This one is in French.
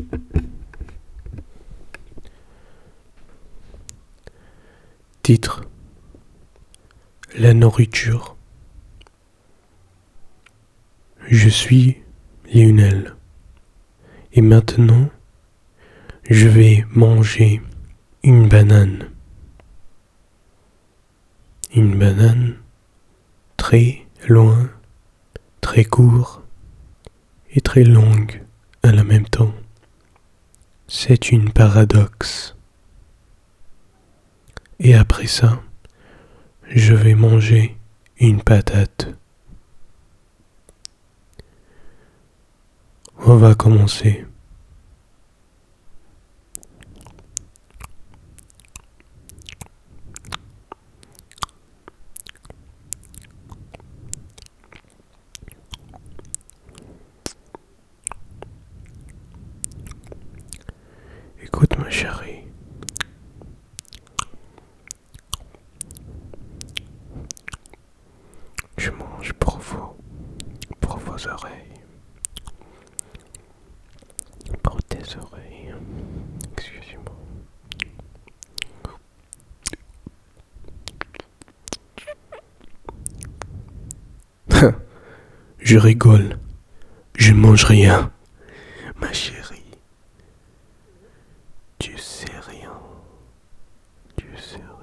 Titre La nourriture. Je suis Lionel. Et maintenant, je vais manger une banane. Une banane très loin, très court et très longue à la même temps. C'est une paradoxe. Et après ça, je vais manger une patate. On va commencer. Chérie. Je mange pour vous, pour vos oreilles, pour tes oreilles. Excusez-moi. Je rigole. Je mange rien. rien du sur.